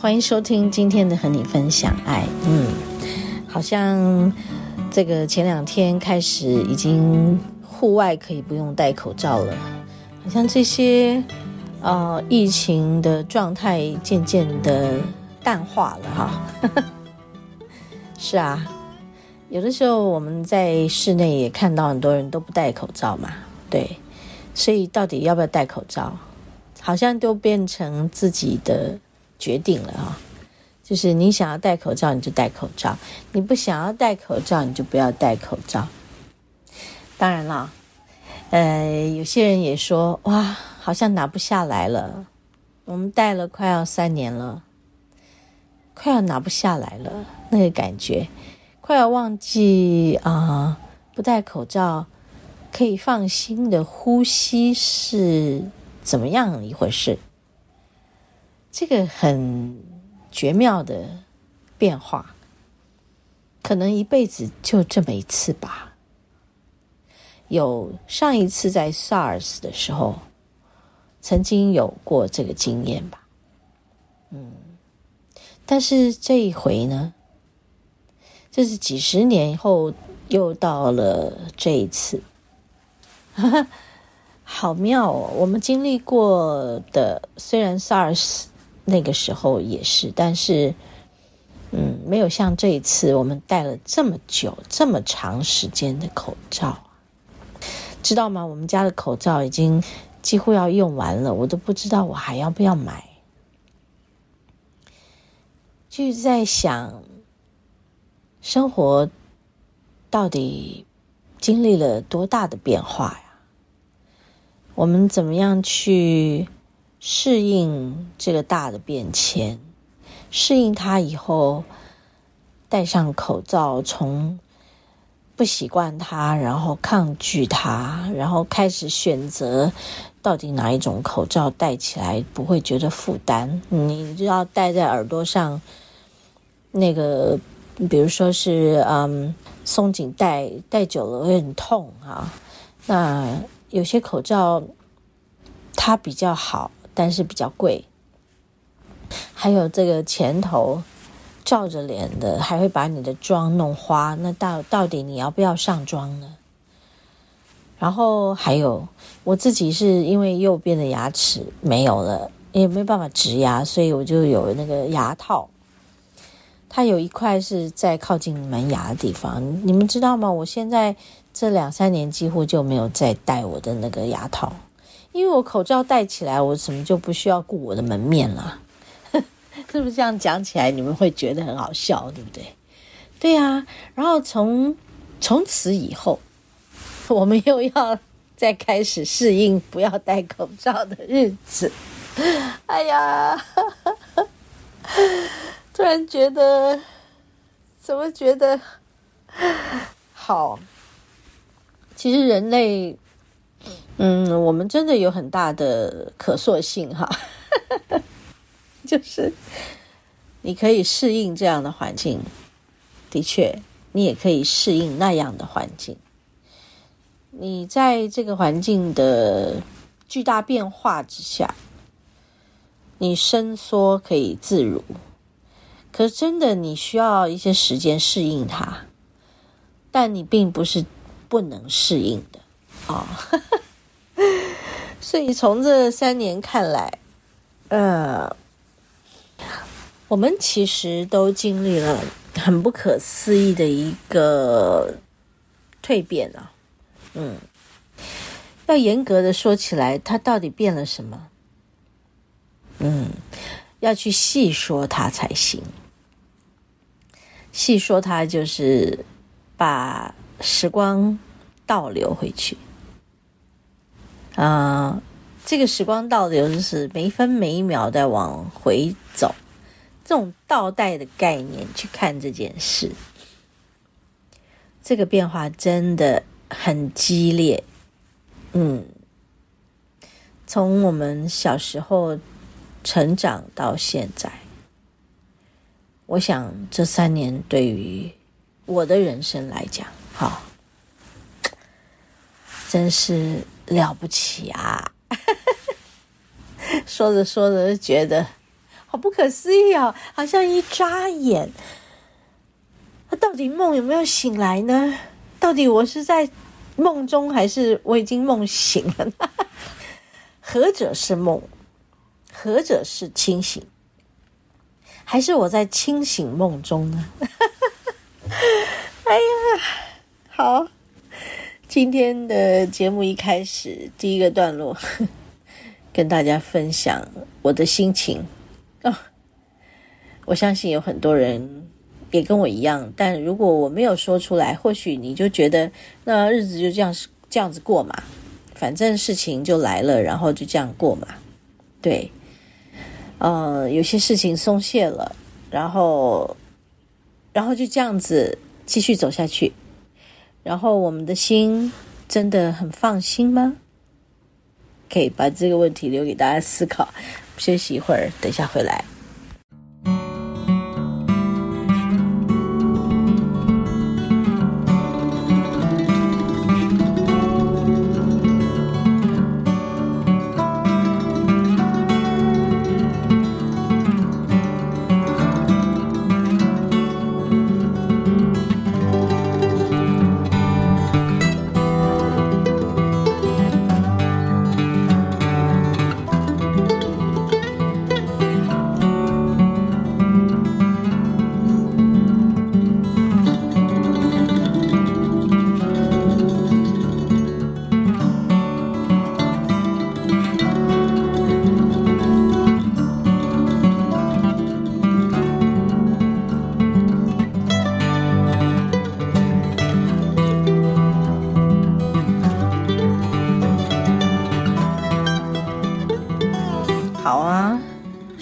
欢迎收听今天的和你分享爱。嗯，好像这个前两天开始，已经户外可以不用戴口罩了，好像这些。呃，疫情的状态渐渐的淡化了哈。是啊，有的时候我们在室内也看到很多人都不戴口罩嘛，对，所以到底要不要戴口罩，好像都变成自己的决定了哈。就是你想要戴口罩，你就戴口罩；你不想要戴口罩，你就不要戴口罩。当然了，呃，有些人也说哇。好像拿不下来了，我们戴了快要三年了，快要拿不下来了，那个感觉，快要忘记啊、不戴口罩可以放心的呼吸是怎么样一回事？这个很绝妙的变化，可能一辈子就这么一次吧。有上一次在 SARS 的时候。曾经有过这个经验吧，嗯，但是这一回呢，这是几十年后又到了这一次，哈哈，好妙哦！我们经历过的虽然 SARS 那个时候也是，但是嗯，没有像这一次我们戴了这么久、这么长时间的口罩，知道吗？我们家的口罩已经。几乎要用完了，我都不知道我还要不要买。就在想，生活到底经历了多大的变化呀？我们怎么样去适应这个大的变迁？适应它以后，戴上口罩，从不习惯它，然后抗拒它，然后开始选择。到底哪一种口罩戴起来不会觉得负担？你就要戴在耳朵上，那个，比如说是嗯松紧带，戴久了会很痛啊。那有些口罩它比较好，但是比较贵。还有这个前头照着脸的，还会把你的妆弄花。那到到底你要不要上妆呢？然后还有我自己是因为右边的牙齿没有了，也没有办法植牙，所以我就有那个牙套。它有一块是在靠近门牙的地方，你们知道吗？我现在这两三年几乎就没有再戴我的那个牙套，因为我口罩戴起来，我什么就不需要顾我的门面了。是不是这样讲起来你们会觉得很好笑，对不对？对啊，然后从从此以后。我们又要再开始适应不要戴口罩的日子。哎呀，突然觉得，怎么觉得好？其实人类，嗯，我们真的有很大的可塑性哈，就是你可以适应这样的环境，的确，你也可以适应那样的环境。你在这个环境的巨大变化之下，你伸缩可以自如，可是真的你需要一些时间适应它，但你并不是不能适应的啊。哦、所以从这三年看来，呃，我们其实都经历了很不可思议的一个蜕变啊。嗯，要严格的说起来，它到底变了什么？嗯，要去细说它才行。细说它就是把时光倒流回去。啊、呃，这个时光倒流就是每一分每一秒在往回走，这种倒带的概念去看这件事，这个变化真的很激烈。嗯，从我们小时候成长到现在，我想这三年对于我的人生来讲，哈，真是。了不起啊！说着说着就觉得好不可思议哦，好像一眨眼，到底梦有没有醒来呢？到底我是在梦中，还是我已经梦醒了呢？何者是梦？何者是清醒？还是我在清醒梦中呢？哎呀，好。今天的节目一开始，第一个段落，跟大家分享我的心情哦。我相信有很多人也跟我一样，但如果我没有说出来，或许你就觉得那日子就这样这样子过嘛，反正事情就来了，然后就这样过嘛。对，呃，有些事情松懈了，然后，然后就这样子继续走下去。然后我们的心真的很放心吗？可以把这个问题留给大家思考。休息一会儿，等一下回来。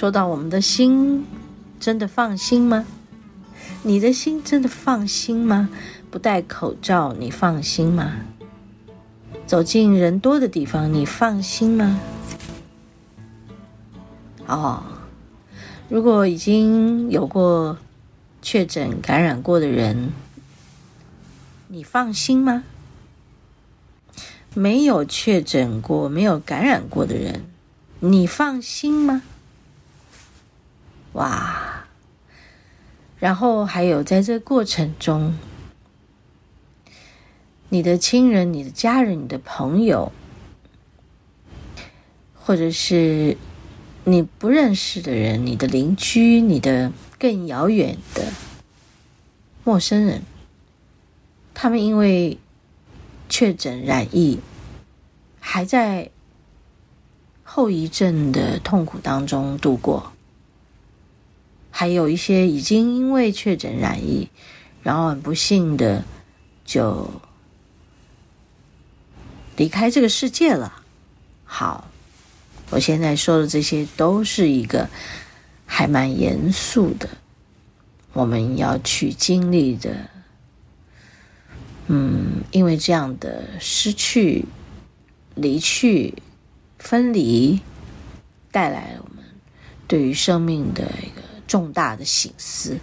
说到我们的心，真的放心吗？你的心真的放心吗？不戴口罩，你放心吗？走进人多的地方，你放心吗？哦，如果已经有过确诊感染过的人，你放心吗？没有确诊过、没有感染过的人，你放心吗？哇！然后还有在这过程中，你的亲人、你的家人、你的朋友，或者是你不认识的人、你的邻居、你的更遥远的陌生人，他们因为确诊染疫，还在后遗症的痛苦当中度过。还有一些已经因为确诊染疫，然后很不幸的就离开这个世界了。好，我现在说的这些都是一个还蛮严肃的，我们要去经历的。嗯，因为这样的失去、离去、分离，带来了我们对于生命的一个。重大的省思，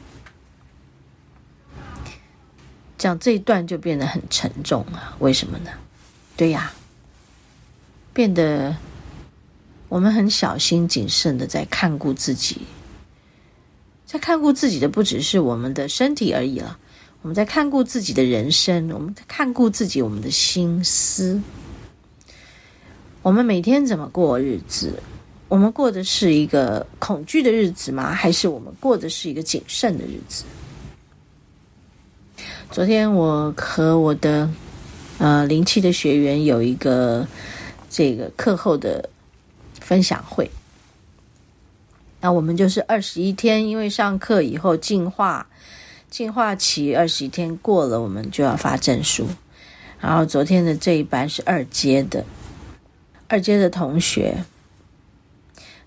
这样这一段就变得很沉重了。为什么呢？对呀，变得我们很小心谨慎的在看顾自己，在看顾自己的不只是我们的身体而已了，我们在看顾自己的人生，我们在看顾自己我们的心思，我们每天怎么过日子？我们过的是一个恐惧的日子吗？还是我们过的是一个谨慎的日子？昨天我和我的呃灵气的学员有一个这个课后的分享会，那我们就是二十一天，因为上课以后净化，净化期二十一天过了，我们就要发证书。然后昨天的这一班是二阶的，二阶的同学，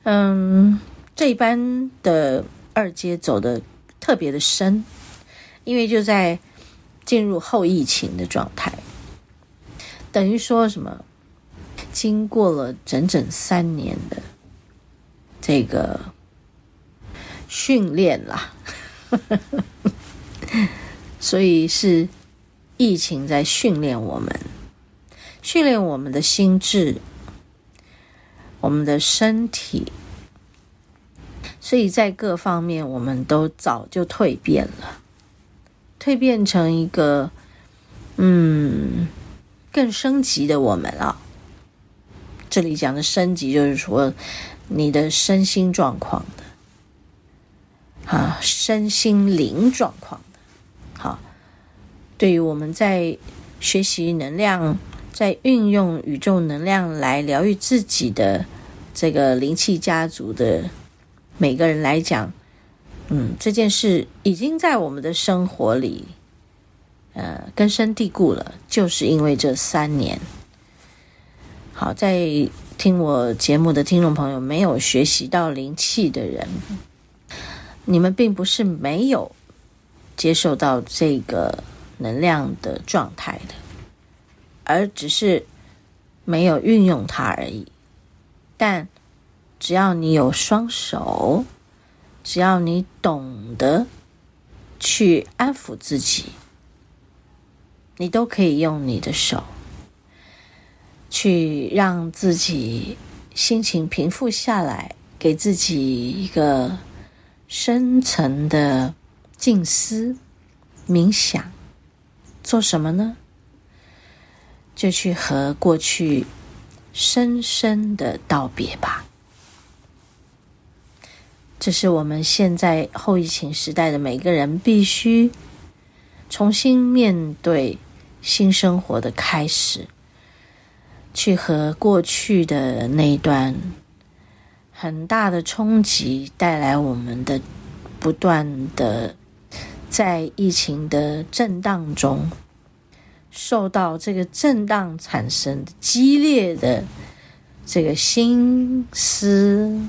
嗯，这一班的二阶走的特别的深，因为就在进入后疫情的状态，等于说什么？经过了整整三年的这个训练啦，所以是。疫情在训练我们，训练我们的心智，我们的身体，所以在各方面我们都早就蜕变了，蜕变成一个嗯更升级的我们了。这里讲的升级，就是说你的身心状况的啊，身心灵状况的，好。对于我们在学习能量，在运用宇宙能量来疗愈自己的这个灵气家族的每个人来讲，嗯，这件事已经在我们的生活里，呃，根深蒂固了。就是因为这三年，好，在听我节目的听众朋友，没有学习到灵气的人，你们并不是没有接受到这个。能量的状态的，而只是没有运用它而已。但只要你有双手，只要你懂得去安抚自己，你都可以用你的手去让自己心情平复下来，给自己一个深层的静思冥想。做什么呢？就去和过去深深的道别吧。这是我们现在后疫情时代的每个人必须重新面对新生活的开始，去和过去的那一段很大的冲击带来我们的不断的。在疫情的震荡中，受到这个震荡产生的激烈的这个心思，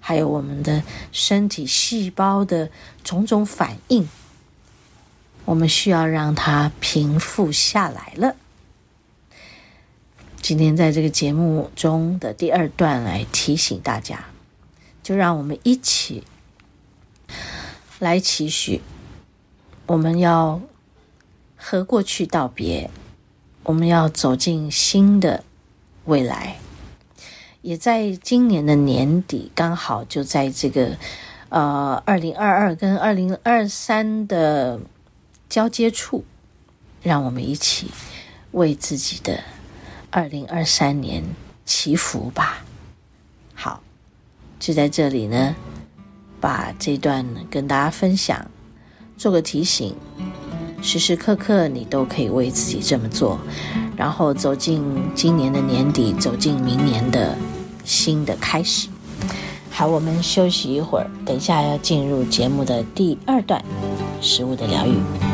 还有我们的身体细胞的种种反应，我们需要让它平复下来了。今天在这个节目中的第二段来提醒大家，就让我们一起来期许。我们要和过去道别，我们要走进新的未来。也在今年的年底，刚好就在这个呃二零二二跟二零二三的交接处，让我们一起为自己的二零二三年祈福吧。好，就在这里呢，把这段跟大家分享。做个提醒，时时刻刻你都可以为自己这么做，然后走进今年的年底，走进明年的新的开始。好，我们休息一会儿，等一下要进入节目的第二段，食物的疗愈。